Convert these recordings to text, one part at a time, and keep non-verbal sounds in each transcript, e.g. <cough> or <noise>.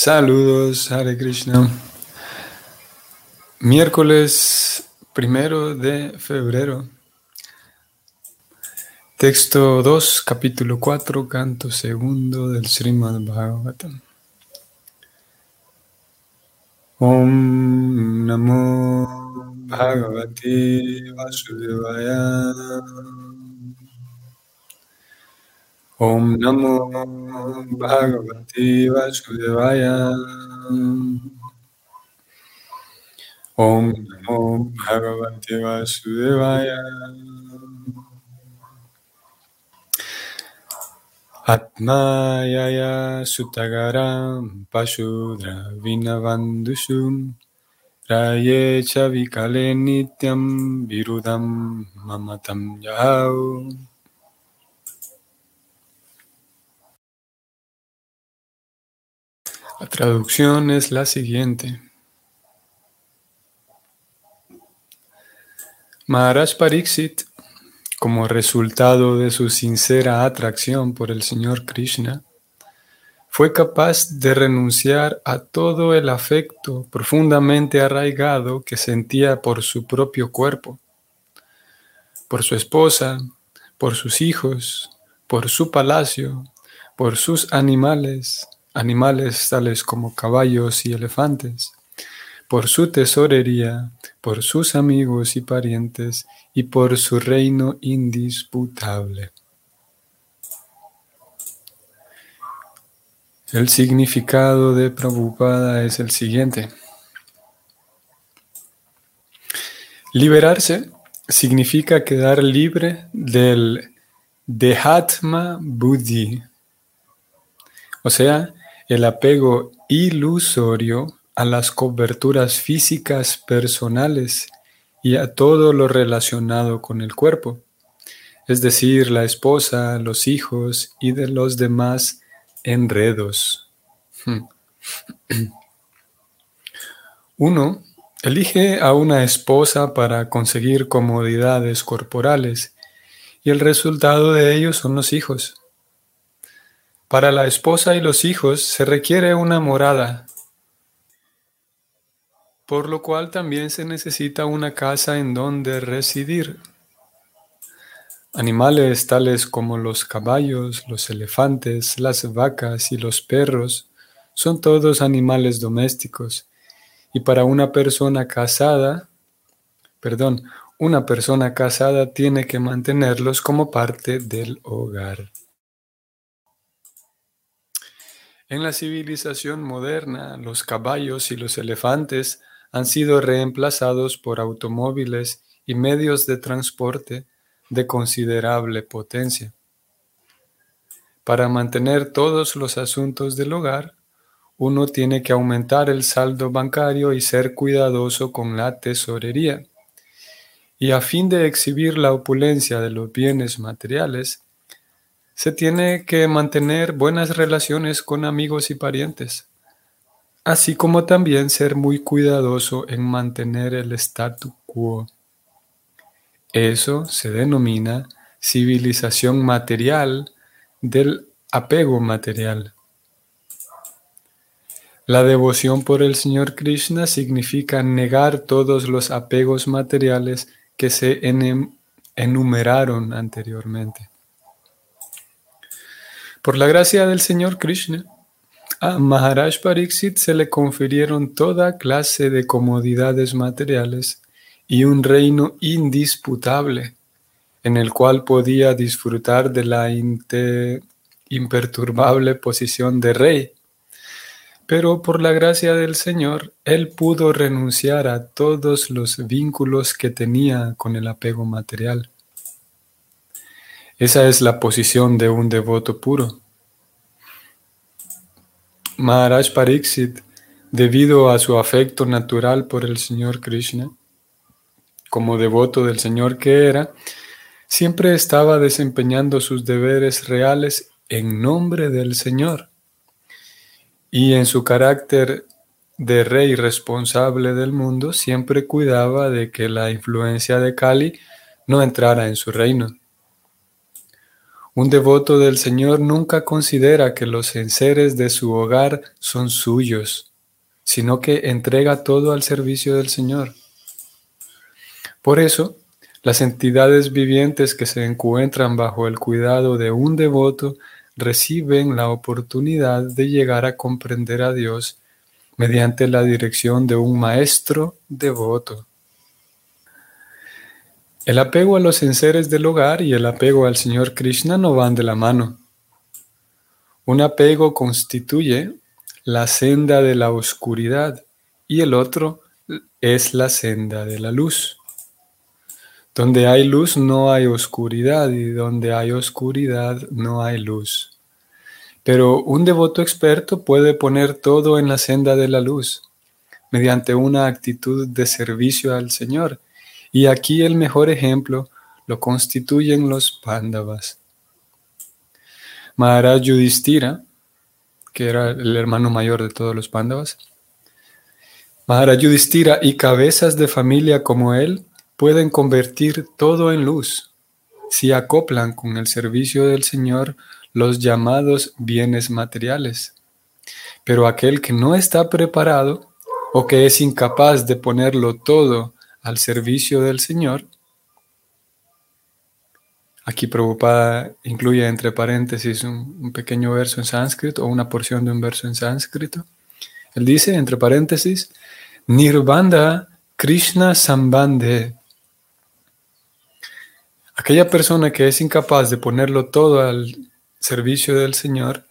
Saludos, Hare Krishna. Miércoles primero de febrero. Texto 2, capítulo 4, canto segundo del Srimad Bhagavatam. Om Namo Bhagavati Vasudevaya. Om Namo Bhagavati Vasudevaya. Om Namo Bhagavati Vasudevaya. Atmayaya Sutagaram Pashudra Vinavandusum Raye Chavikale Nityam Virudam Mamatam Yahau. La traducción es la siguiente. Maharaj Pariksit, como resultado de su sincera atracción por el Señor Krishna, fue capaz de renunciar a todo el afecto profundamente arraigado que sentía por su propio cuerpo, por su esposa, por sus hijos, por su palacio, por sus animales, animales tales como caballos y elefantes, por su tesorería, por sus amigos y parientes y por su reino indisputable. El significado de Prabhupada es el siguiente. Liberarse significa quedar libre del Dehatma Buddhi, o sea, el apego ilusorio a las coberturas físicas personales y a todo lo relacionado con el cuerpo, es decir, la esposa, los hijos y de los demás enredos. Hmm. <clears throat> Uno elige a una esposa para conseguir comodidades corporales y el resultado de ello son los hijos. Para la esposa y los hijos se requiere una morada, por lo cual también se necesita una casa en donde residir. Animales tales como los caballos, los elefantes, las vacas y los perros son todos animales domésticos y para una persona casada, perdón, una persona casada tiene que mantenerlos como parte del hogar. En la civilización moderna, los caballos y los elefantes han sido reemplazados por automóviles y medios de transporte de considerable potencia. Para mantener todos los asuntos del hogar, uno tiene que aumentar el saldo bancario y ser cuidadoso con la tesorería. Y a fin de exhibir la opulencia de los bienes materiales, se tiene que mantener buenas relaciones con amigos y parientes, así como también ser muy cuidadoso en mantener el statu quo. Eso se denomina civilización material del apego material. La devoción por el Señor Krishna significa negar todos los apegos materiales que se enumeraron anteriormente. Por la gracia del Señor Krishna, a Maharaj Pariksit se le confirieron toda clase de comodidades materiales y un reino indisputable, en el cual podía disfrutar de la imperturbable posición de rey. Pero por la gracia del Señor, él pudo renunciar a todos los vínculos que tenía con el apego material. Esa es la posición de un devoto puro. Maharaj Pariksit, debido a su afecto natural por el Señor Krishna, como devoto del Señor que era, siempre estaba desempeñando sus deberes reales en nombre del Señor. Y en su carácter de rey responsable del mundo, siempre cuidaba de que la influencia de Kali no entrara en su reino. Un devoto del Señor nunca considera que los enseres de su hogar son suyos, sino que entrega todo al servicio del Señor. Por eso, las entidades vivientes que se encuentran bajo el cuidado de un devoto reciben la oportunidad de llegar a comprender a Dios mediante la dirección de un maestro devoto. El apego a los enseres del hogar y el apego al Señor Krishna no van de la mano. Un apego constituye la senda de la oscuridad y el otro es la senda de la luz. Donde hay luz no hay oscuridad y donde hay oscuridad no hay luz. Pero un devoto experto puede poner todo en la senda de la luz mediante una actitud de servicio al Señor. Y aquí el mejor ejemplo lo constituyen los Pándavas. Maharaj Yudhishthira, que era el hermano mayor de todos los Pándavas, Maharaj Yudhishthira y cabezas de familia como él pueden convertir todo en luz si acoplan con el servicio del Señor los llamados bienes materiales. Pero aquel que no está preparado o que es incapaz de ponerlo todo al servicio del Señor, aquí Prabhupada incluye entre paréntesis un, pequeño verso en sánscrito o una porción de un verso en sánscrito. Él dice, entre paréntesis, Nirvanda Krishna Sambandhe. Aquella persona que es incapaz de ponerlo todo al servicio del Señor,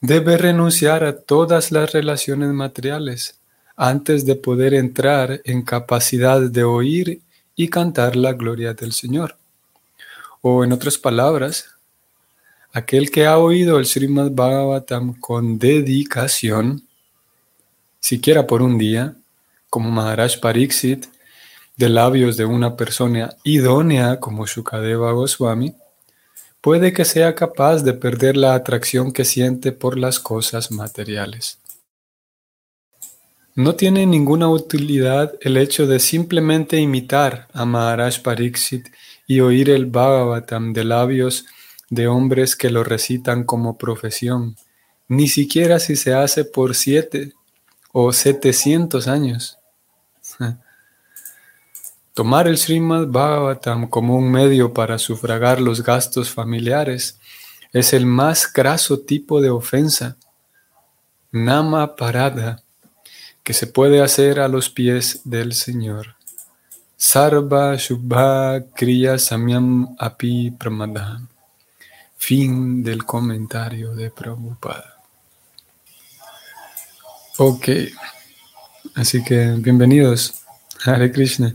debe renunciar a todas las relaciones materiales antes de poder entrar en capacidad de oír y cantar la gloria del Señor. O en otras palabras, aquel que ha oído el Srimad Bhagavatam con dedicación, siquiera por un día, como Maharaj Pariksit, de labios de una persona idónea como Shukadeva Goswami, puede que sea capaz de perder la atracción que siente por las cosas materiales. No tiene ninguna utilidad el hecho de simplemente imitar a Maharaj Pariksit y oír el Bhagavatam de labios de hombres que lo recitan como profesión, ni siquiera si se hace por siete o setecientos años. <laughs> Tomar el Srimad Bhagavatam como un medio para sufragar los gastos familiares es el más graso tipo de ofensa, nama parada, que se puede hacer a los pies del Señor. Sarva Shubha Kriya Samyam Api Pramada. Fin del comentario de Prabhupada. Ok, así que bienvenidos. Hare Krishna.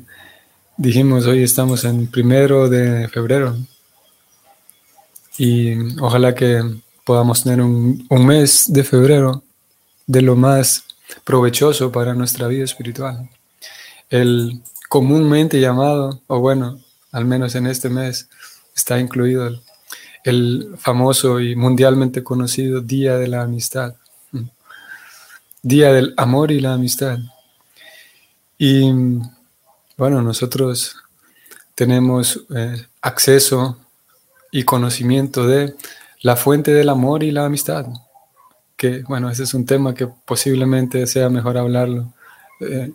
Dijimos, hoy estamos en primero de febrero y ojalá que podamos tener un, mes de febrero de lo más provechoso para nuestra vida espiritual. El comúnmente llamado, o bueno, al menos en este mes, está incluido el, famoso y mundialmente conocido Día de la Amistad. Día del Amor y la Amistad. Y bueno, nosotros tenemos eh, acceso y conocimiento de la fuente del amor y la amistad. Que bueno, ese es un tema que posiblemente sea mejor hablarlo eh,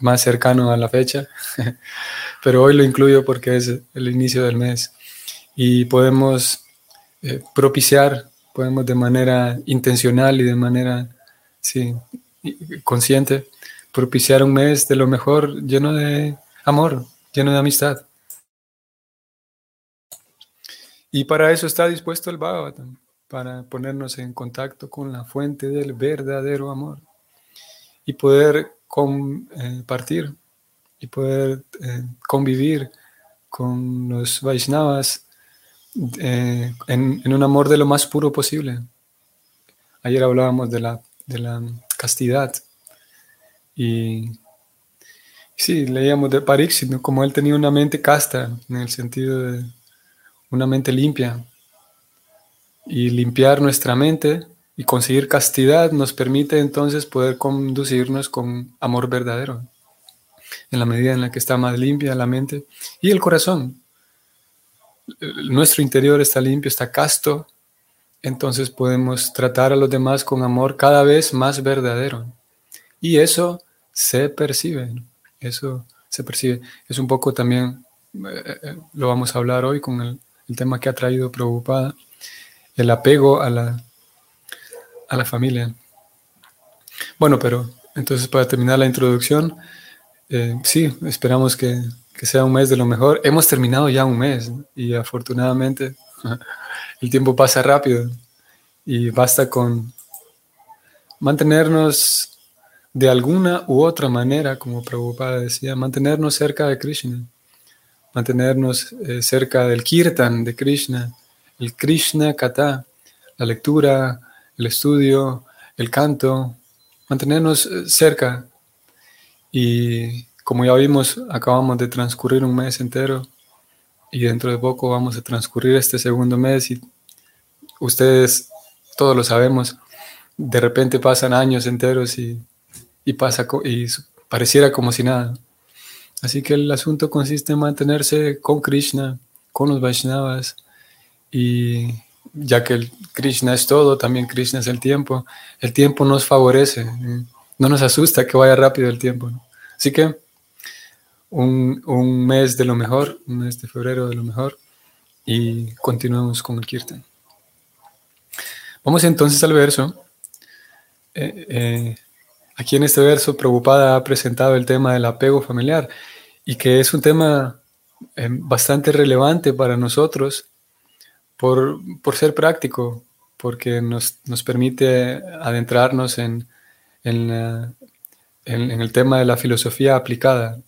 más cercano a la fecha, <laughs> pero hoy lo incluyo porque es el inicio del mes y podemos eh, propiciar, podemos de manera intencional y de manera sí, consciente propiciar un mes de lo mejor, lleno de amor, lleno de amistad. Y para eso está dispuesto el Bhagavatam, para ponernos en contacto con la fuente del verdadero amor y poder compartir y poder eh, convivir con los Vaishnavas eh, en, un amor de lo más puro posible. Ayer hablábamos de la, de la castidad y sí, leíamos de Pariksit, como él tenía una mente casta, en el sentido de una mente limpia. Y limpiar nuestra mente y conseguir castidad nos permite entonces poder conducirnos con amor verdadero, en la medida en la que está más limpia la mente y el corazón. nuestro interior está limpio, está casto, entonces podemos tratar a los demás con amor cada vez más verdadero. Y eso se percibe, eso se percibe. Es un poco también, eh, eh, lo vamos a hablar hoy con el, tema que ha traído Preocupada, el apego a la, a la familia. Bueno, pero entonces para terminar la introducción, eh, sí, esperamos que, que, sea un mes de lo mejor. Hemos terminado ya un mes y afortunadamente <laughs> el tiempo pasa rápido y basta con mantenernos de alguna u otra manera, como Prabhupada decía, mantenernos cerca de Krishna, mantenernos eh, cerca del kirtan de Krishna, el Krishna Kata, la lectura, el estudio, el canto, mantenernos eh, cerca. Y como ya vimos, acabamos de transcurrir un mes entero y dentro de poco vamos a transcurrir este segundo mes y ustedes todos lo sabemos, de repente pasan años enteros y, pasa y pareciera como si nada. Así que el asunto consiste en mantenerse con Krishna, con los Vaishnavas, y ya que el Krishna es todo, también Krishna es el tiempo, el tiempo nos favorece, no nos asusta que vaya rápido el tiempo. Así que un, un mes de lo mejor, un mes de febrero de lo mejor, y continuamos con el Kirtan. Vamos entonces al verso. Eh, eh, aquí en este verso, Prabhupada ha presentado el tema del apego familiar y que es un tema eh, bastante relevante para nosotros por, ser práctico, porque nos, permite adentrarnos en, en, el tema de la filosofía aplicada.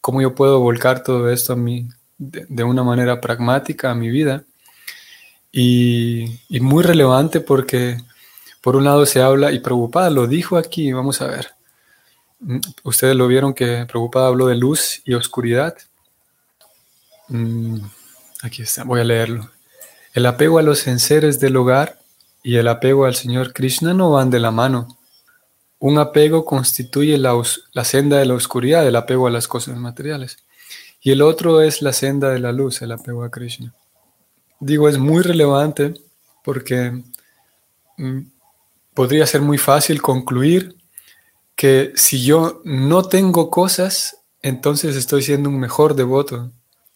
Cómo yo puedo volcar todo esto a mí de una manera pragmática a mi vida y, muy relevante porque por un lado se habla, y preocupada lo dijo aquí, vamos a ver. Mm, ustedes lo vieron que preocupada habló de luz y oscuridad. Mm, aquí está, voy a leerlo. El apego a los enseres del hogar y el apego al Señor Krishna no van de la mano. Un apego constituye la, senda de la oscuridad, el apego a las cosas materiales. Y el otro es la senda de la luz, el apego a Krishna digo, es muy relevante porque mm, podría ser muy fácil concluir que si yo no tengo cosas, entonces estoy siendo un mejor devoto,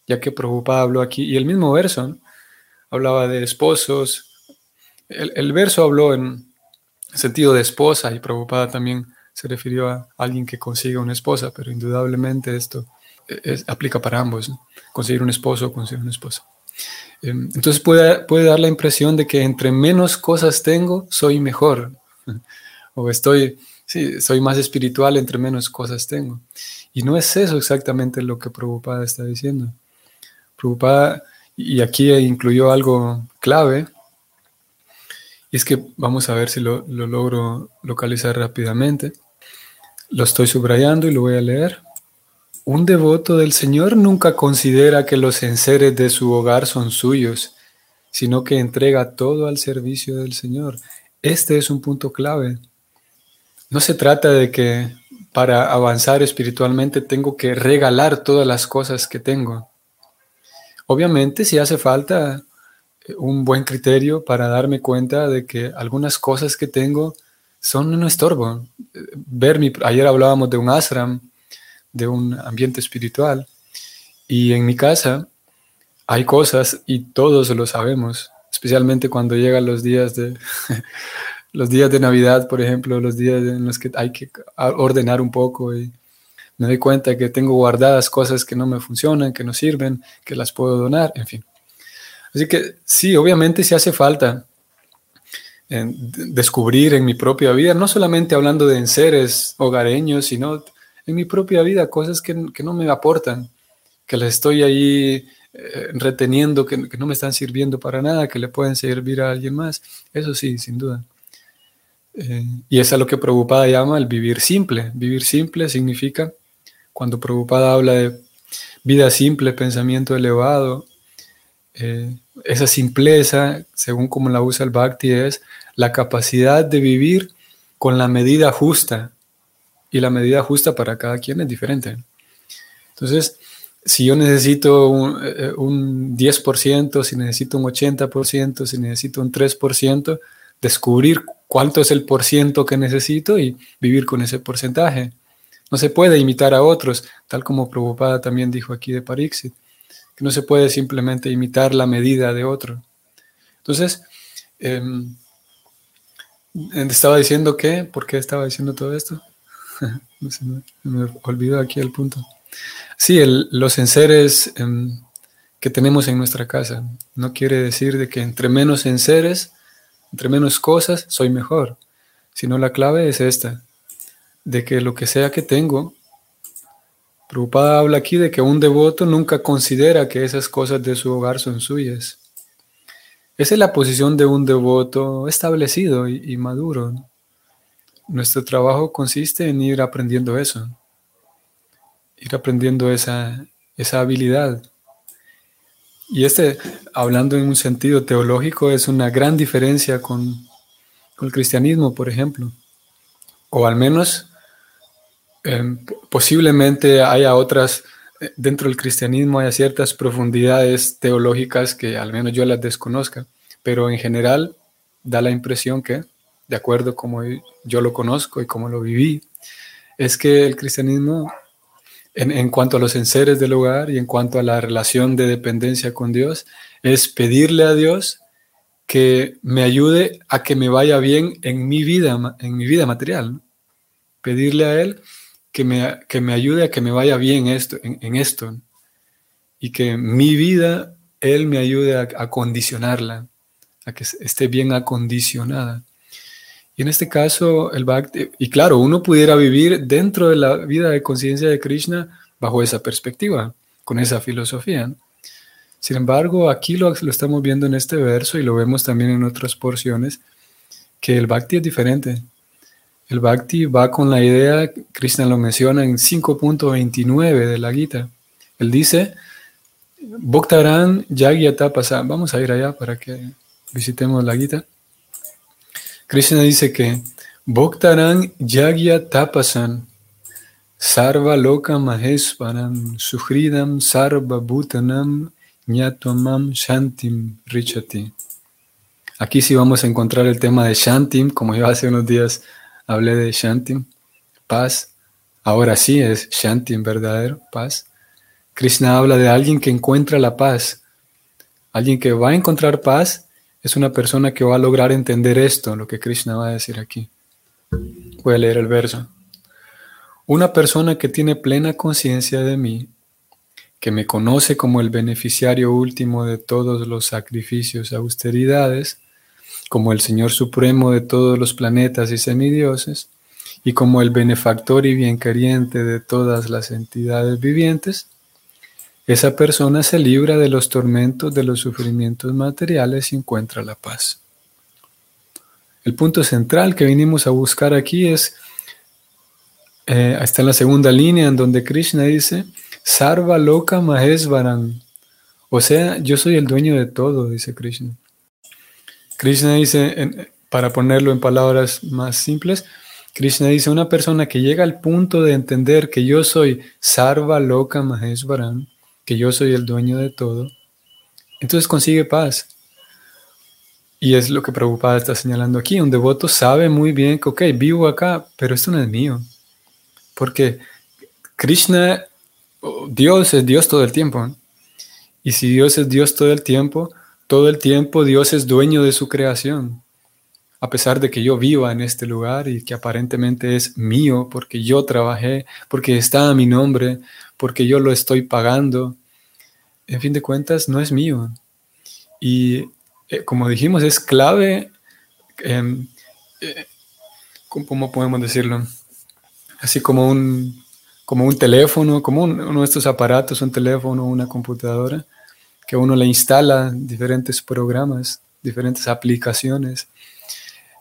ya que Prabhupada habló aquí, y el mismo verso hablaba de esposos, el, verso habló en sentido de esposa, y Prabhupada también se refirió a alguien que consiga una esposa, pero indudablemente esto es, aplica para ambos, conseguir un esposo o conseguir una esposa. Em, entonces puede, puede dar la impresión de que entre menos cosas tengo, soy mejor. <laughs> O estoy, sí, soy más espiritual entre menos cosas tengo. Y no es eso exactamente lo que Prabhupada está diciendo. Prabhupada, y aquí incluyó algo clave, y es que vamos a ver si lo, lo logro localizar rápidamente. Lo estoy subrayando y lo voy a leer. Un devoto del Señor nunca considera que los enseres de su hogar son suyos, sino que entrega todo al servicio del Señor. Este es un punto clave. No se trata de que para avanzar espiritualmente tengo que regalar todas las cosas que tengo. Obviamente, si hace falta un buen criterio para darme cuenta de que algunas cosas que tengo son un estorbo. Ver mi, ayer hablábamos de un ashram de un ambiente espiritual. Y en mi casa hay cosas y todos lo sabemos, especialmente cuando llegan los días de <laughs> los días de Navidad, por ejemplo, los días en los que hay que ordenar un poco y me doy cuenta que tengo guardadas cosas que no me funcionan, que no sirven, que las puedo donar, en fin. Así que sí, obviamente si hace falta descubrir en mi propia vida, no solamente hablando de enseres hogareños, sino en mi propia vida, cosas que, no me aportan, que las estoy ahí eh, reteniendo, que, no me están sirviendo para nada, que le pueden servir a alguien más. Eso sí, sin duda. Eh, y es a lo que Prabhupada llama el vivir simple. Vivir simple significa, cuando Prabhupada habla de vida simple, pensamiento elevado, eh, esa simpleza, según como la usa el Bhakti, es la capacidad de vivir con la medida justa y la medida justa para cada quien es diferente. Entonces, si yo necesito un, eh, un 10%, si necesito un 80%, si necesito un 3%, descubrir cuánto es el por ciento que necesito y vivir con ese porcentaje. No se puede imitar a otros, tal como Prabhupada también dijo aquí de Parixit, que no se puede simplemente imitar la medida de otro. Entonces, em, estaba diciendo que, ¿por qué estaba diciendo todo esto? <laughs> me, me, olvidó aquí el punto. Sí, los enseres em, que tenemos en nuestra casa. No quiere decir de que entre menos enseres, entre menos cosas, soy mejor. Sino la clave es esta, de que lo que sea que tengo, Prabhupada habla aquí de que un devoto nunca considera que esas cosas de su hogar son suyas. Esa es la posición de un devoto establecido y, maduro. Nuestro trabajo consiste en ir aprendiendo eso, ir aprendiendo esa, esa habilidad. Y este, hablando en un sentido teológico, es una gran diferencia con, con el cristianismo, por ejemplo. O al menos Em, posiblemente haya otras, eh, dentro del cristianismo haya ciertas profundidades teológicas que al menos yo las desconozca, pero en general da la impresión que, de acuerdo como yo lo conozco y como lo viví, es que el cristianismo, en, en cuanto a los enseres del hogar y en cuanto a la relación de dependencia con Dios, es pedirle a Dios que me ayude a que me vaya bien en mi vida, en mi vida material. Pedirle a Él que me, que me ayude a que me vaya bien esto, en, esto y que mi vida, Él me ayude a, a condicionarla, a que esté bien acondicionada. Y en este caso, el Bhakti, y claro, uno pudiera vivir dentro de la vida de conciencia de Krishna bajo esa perspectiva, con esa filosofía. Sin embargo, aquí lo, lo, estamos viendo en este verso y lo vemos también en otras porciones, que el Bhakti es diferente. El Bhakti va con la idea, Krishna lo menciona en 5.29 de la Gita. Él dice, Bhaktaran Yagyatapasa. Vamos a ir allá para que visitemos la Gita. Krishna dice que Bhaktaran Yagyatapasan Sarva Loka Maheswaram Suhridam Sarva Bhutanam Nyatomam Shantim Richati. Aquí sí vamos a encontrar el tema de Shantim, como yo hace unos días hablé de Shantim, paz. Ahora sí es Shantim verdadero, paz. Krishna habla de alguien que encuentra la paz. Alguien que va a encontrar paz es una persona que va a lograr entender esto, lo que Krishna va a decir aquí. Voy a leer el verso. Una persona que tiene plena conciencia de mí, que me conoce como el beneficiario último de todos los sacrificios austeridades, como el Señor Supremo de todos los planetas y semidioses, y como el benefactor y bienqueriente de todas las entidades vivientes, esa persona se libra de los tormentos de los sufrimientos materiales y encuentra la paz. El punto central que vinimos a buscar aquí es, eh, está en la segunda línea en donde Krishna dice, Sarva Loka Mahesvaran, o sea, yo soy el dueño de todo, dice Krishna. Krishna dice, para ponerlo en palabras más simples, Krishna dice, una persona que llega al punto de entender que yo soy Sarva Loka Mahesvaran, que yo soy el dueño de todo, entonces consigue paz. Y es lo que Prabhupada está señalando aquí. Un devoto sabe muy bien que, ok, vivo acá, pero esto no es mío. Porque Krishna, Dios es Dios todo el tiempo. Y si Dios es Dios todo el tiempo, todo el tiempo Dios es dueño de su creación. A pesar de que yo viva en este lugar y que aparentemente es mío porque yo trabajé, porque está a mi nombre, porque yo lo estoy pagando, en fin de cuentas no es mío. Y eh, como dijimos, es clave, em, eh, ¿cómo podemos decirlo? Así como un, como un teléfono, como uno de estos aparatos, un teléfono, una computadora que uno le instala diferentes programas, diferentes aplicaciones.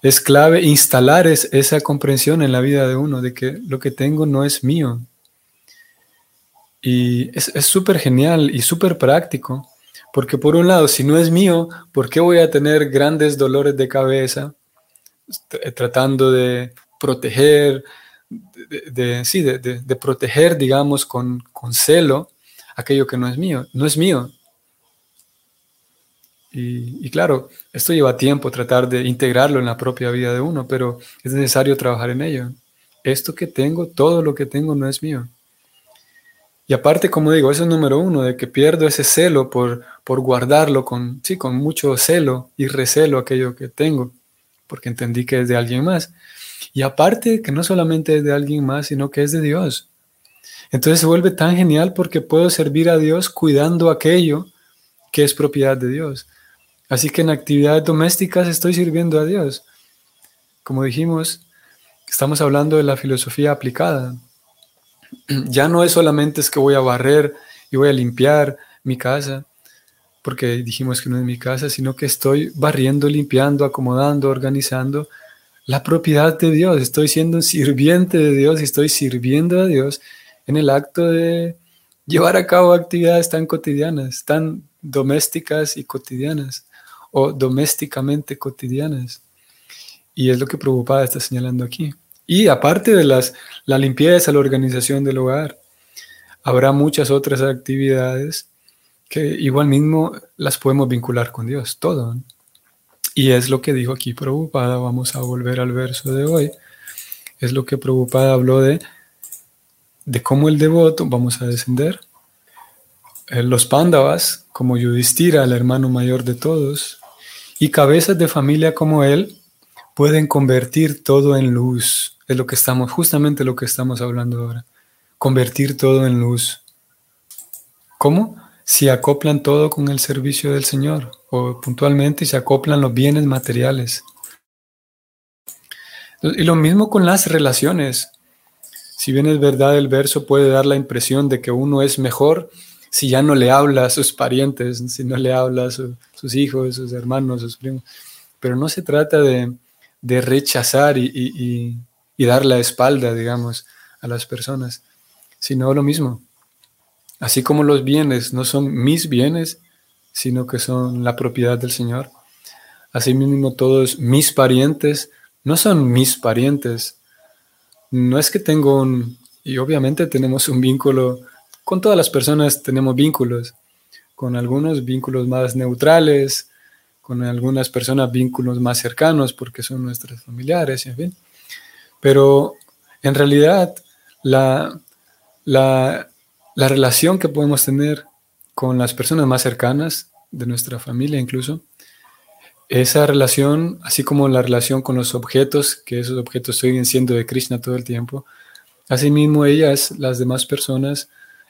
Es clave instalar esa comprensión en la vida de uno, de que lo que tengo no es mío. Y es súper genial y súper práctico, porque por un lado, si no es mío, ¿por qué voy a tener grandes dolores de cabeza tratando de proteger, de, sí, de, proteger, digamos, con celo aquello que no es mío. No es mío. Y, claro, esto lleva tiempo tratar de integrarlo en la propia vida de uno, pero es necesario trabajar en ello. Esto que tengo, todo lo que tengo no es mío. Y aparte, como digo, eso es número uno, de que pierdo ese celo por, por guardarlo con, sí, con mucho celo y recelo aquello que tengo, porque entendí que es de alguien más. Y aparte, que no solamente es de alguien más, sino que es de Dios. Entonces se vuelve tan genial porque puedo servir a Dios cuidando aquello que es propiedad de Dios. Así que en actividades domésticas estoy sirviendo a Dios. Como dijimos, estamos hablando de la filosofía aplicada. <clears throat> ya no es solamente es que voy a barrer y voy a limpiar mi casa, porque dijimos que no es mi casa, sino que estoy barriendo, limpiando, acomodando, organizando la propiedad de Dios. Estoy siendo sirviente de Dios y estoy sirviendo a Dios en el acto de llevar a cabo actividades tan cotidianas, tan domésticas y cotidianas, o domésticamente cotidianas. Y es lo que Prabhupada está señalando aquí. Y aparte de las, la limpieza, la organización del hogar, habrá muchas otras actividades que igual mismo las podemos vincular con Dios, todo. Y es lo que dijo aquí Prabhupada, vamos a volver al verso de hoy, es lo que Prabhupada habló de, de cómo el devoto, vamos a descender, eh, los pándavas, como Yudhishthira, el hermano mayor de todos, y cabezas de familia como él, pueden convertir todo en luz, es lo que estamos, justamente lo que estamos hablando ahora. Convertir todo en luz. ¿Cómo? Si acoplan todo con el servicio del Señor, o puntualmente se acoplan los bienes materiales. Y lo mismo con las relaciones. Si bien es verdad, el verso puede dar la impresión de que uno es mejor si ya no le habla a sus parientes, si no le habla a sus hijos, sus hermanos, sus primos. Pero no se trata de, rechazar y, y dar la espalda, digamos, a las personas, sino lo mismo. Así como los bienes no son mis bienes, sino que son la propiedad del Señor. Asimismo, todos mis parientes no son mis parientes. No es que tengo un, y obviamente tenemos un vínculo, con todas las personas tenemos vínculos, con algunos vínculos más neutrales, con algunas personas vínculos más cercanos porque son nuestros familiares, en fin. Pero en realidad la, la, relación que podemos tener con las personas más cercanas de nuestra familia incluso, esa relación, así como la relación con los objetos, que esos objetos siguen siendo de Krishna todo el tiempo, asimismo ellas, las demás personas,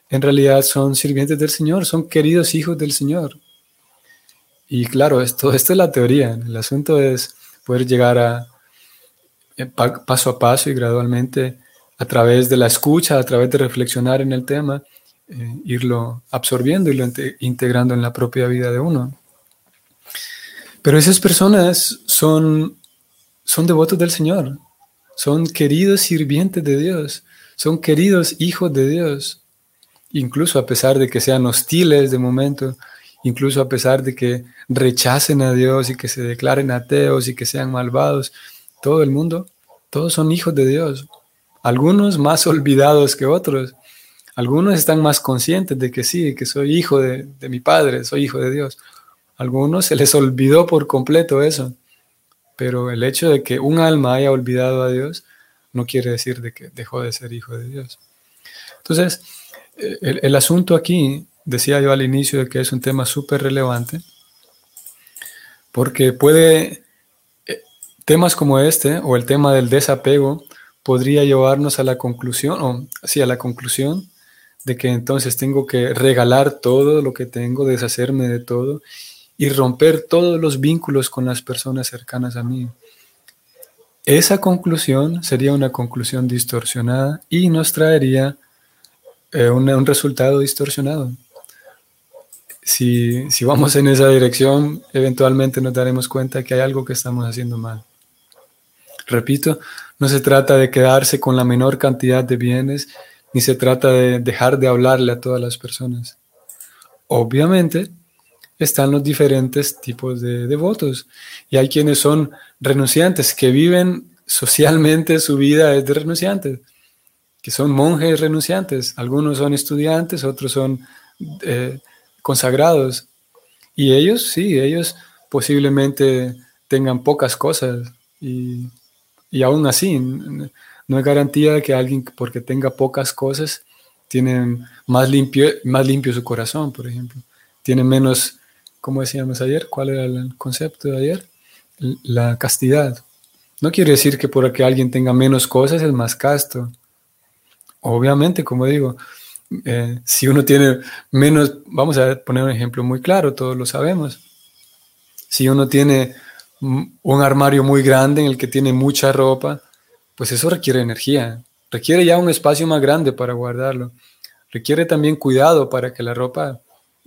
en realidad son sirvientes del Señor, son queridos hijos del Señor. Y claro, esto, esto es la teoría, el asunto es poder llegar a, eh, paso a paso y gradualmente a través de la escucha, a través de reflexionar en el tema, eh, irlo absorbiendo y lo integrando en la propia vida de uno. Pero esas personas son, son devotos del Señor, son queridos sirvientes de Dios, son queridos hijos de Dios, incluso a pesar de que sean hostiles de momento, incluso a pesar de que rechacen a Dios y que se declaren ateos y que sean malvados, todo el mundo, todos son hijos de Dios. Algunos más <laughs> olvidados que otros. Algunos están más conscientes de que sí, que soy hijo de, mi Padre, soy hijo de Dios. Algunos se les olvidó por completo eso. Pero el hecho de que un alma haya olvidado a Dios no quiere decir de que dejó de ser hijo de Dios. Entonces, el, asunto aquí, decía yo al inicio de que es un tema súper relevante, porque puede Temas como este o el tema del desapego podría llevarnos a la conclusión, o sí, a la conclusión de que entonces tengo que regalar todo lo que tengo, deshacerme de todo y romper todos los vínculos con las personas cercanas a mí. Esa conclusión sería una conclusión distorsionada y nos traería eh, un resultado distorsionado. Si, si vamos en esa dirección, eventualmente nos daremos cuenta que hay algo que estamos haciendo mal. Repito, no se trata de quedarse con la menor cantidad de bienes, ni se trata de dejar de hablarle a todas las personas. Obviamente, están los diferentes tipos de devotos y hay quienes son renunciantes, que viven socialmente su vida de renunciantes, que son monjes renunciantes. Algunos son estudiantes, otros son eh, consagrados. Y ellos, sí, ellos posiblemente tengan pocas cosas y, y aún así no hay garantía de que alguien porque tenga pocas cosas tiene más limpio, más limpio su corazón, por ejemplo. Tiene menos, ¿cómo decíamos ayer? ¿Cuál era el concepto de ayer? La castidad. No quiere decir que porque alguien tenga menos cosas es más casto. Obviamente, como digo, eh, si uno tiene menos, vamos a poner un ejemplo muy claro, todos lo sabemos. Si uno tiene un armario muy grande en el que tiene mucha ropa, pues eso requiere energía, requiere ya un espacio más grande para guardarlo, requiere también cuidado para que la ropa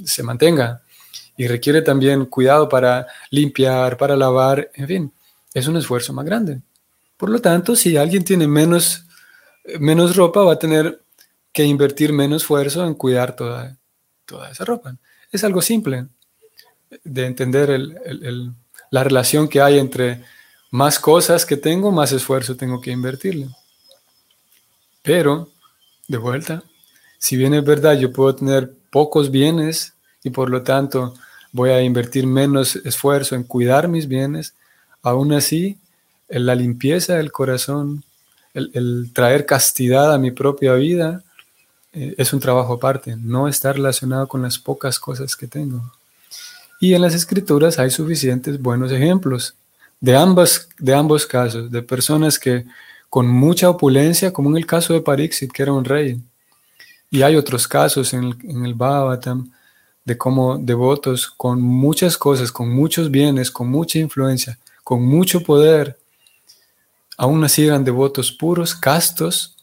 se mantenga y requiere también cuidado para limpiar, para lavar, en fin, es un esfuerzo más grande. Por lo tanto, si alguien tiene menos, menos ropa, va a tener que invertir menos esfuerzo en cuidar toda, toda esa ropa. Es algo simple de entender la relación que hay entre más cosas que tengo, más esfuerzo tengo que invertirle. Pero, de vuelta, si bien es verdad, yo puedo tener pocos bienes y por lo tanto voy a invertir menos esfuerzo en cuidar mis bienes, aún así, en la limpieza del corazón, el traer castidad a mi propia vida, eh, es un trabajo aparte, no está relacionado con las pocas cosas que tengo. Y en las escrituras hay suficientes buenos ejemplos de, ambas, de ambos casos, de personas que con mucha opulencia, como en el caso de Parixit, que era un rey. Y hay otros casos en el, en el Bhagavatam de cómo devotos con muchas cosas, con muchos bienes, con mucha influencia, con mucho poder, aún así eran devotos puros, castos,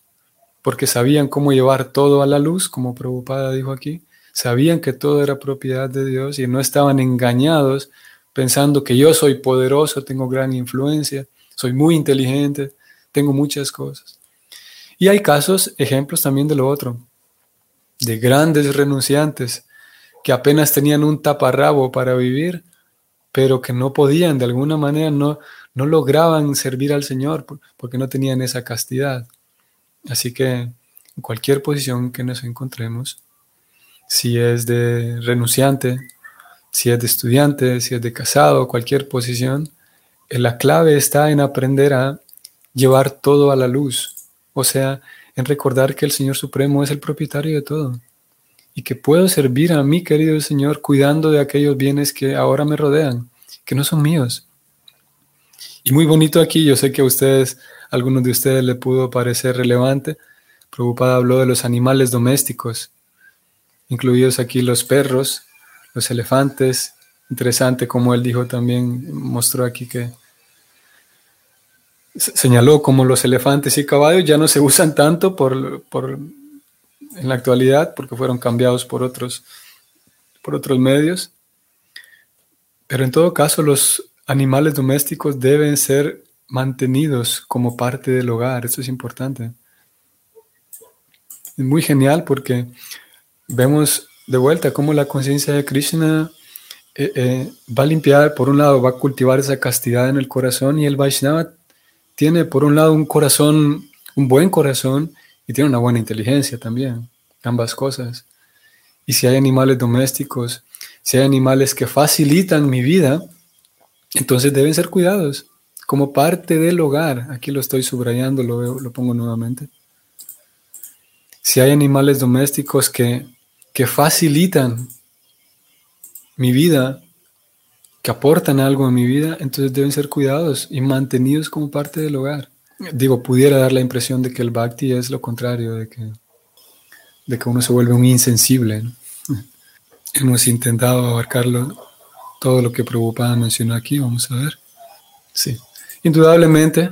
porque sabían cómo llevar todo a la luz, como Prabhupada dijo aquí, sabían que todo era propiedad de Dios y no estaban engañados pensando que yo soy poderoso, tengo gran influencia, soy muy inteligente, tengo muchas cosas. Y hay casos, ejemplos también de lo otro, de grandes renunciantes que apenas tenían un taparrabo para vivir, pero que no podían, de alguna manera no, no lograban servir al Señor porque no tenían esa castidad. Así que en cualquier posición que nos encontremos, si es de renunciante, si es de estudiante, si es de casado, cualquier posición, eh, la clave está en aprender a llevar todo a la luz, o sea, en recordar que el Señor Supremo es el propietario de todo y que puedo servir a mi querido Señor cuidando de aquellos bienes que ahora me rodean, que no son míos. Y muy bonito aquí, yo sé que a ustedes algunos de ustedes le pudo parecer relevante. Prabhupada habló de los animales domésticos, incluidos aquí los perros, los elefantes. Interesante como él dijo también, mostró aquí que señaló como los elefantes y caballos ya no se usan tanto por, por, en la actualidad porque fueron cambiados por otros, por otros medios. Pero en todo caso los animales domésticos deben ser mantenidos como parte del hogar. Eso es importante. Es muy genial porque vemos de vuelta cómo la conciencia de Krishna eh, eh, va a limpiar, por un lado, va a cultivar esa castidad en el corazón y el Vaishnava tiene, por un lado, un corazón, un buen corazón y tiene una buena inteligencia también, ambas cosas. Y si hay animales domésticos, si hay animales que facilitan mi vida, entonces deben ser cuidados como parte del hogar. Aquí lo estoy subrayando, lo, pongo nuevamente. Si hay animales domésticos que, que facilitan mi vida, que aportan algo a mi vida, entonces deben ser cuidados y mantenidos como parte del hogar. Digo, pudiera dar la impresión de que el bhakti es lo contrario, de que, de que uno se vuelve un insensible. <laughs> Hemos intentado abarcarlo, todo lo que Prabhupada mencionó aquí, vamos a ver. Sí. Indudablemente,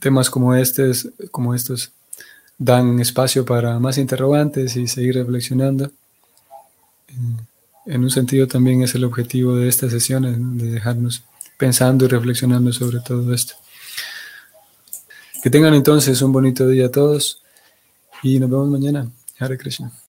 temas como, este, como estos dan espacio para más interrogantes y seguir reflexionando. En un sentido también es el objetivo de estas sesiones, de dejarnos pensando y reflexionando sobre todo esto. Que tengan entonces un bonito día a todos y nos vemos mañana. Hare Krishna.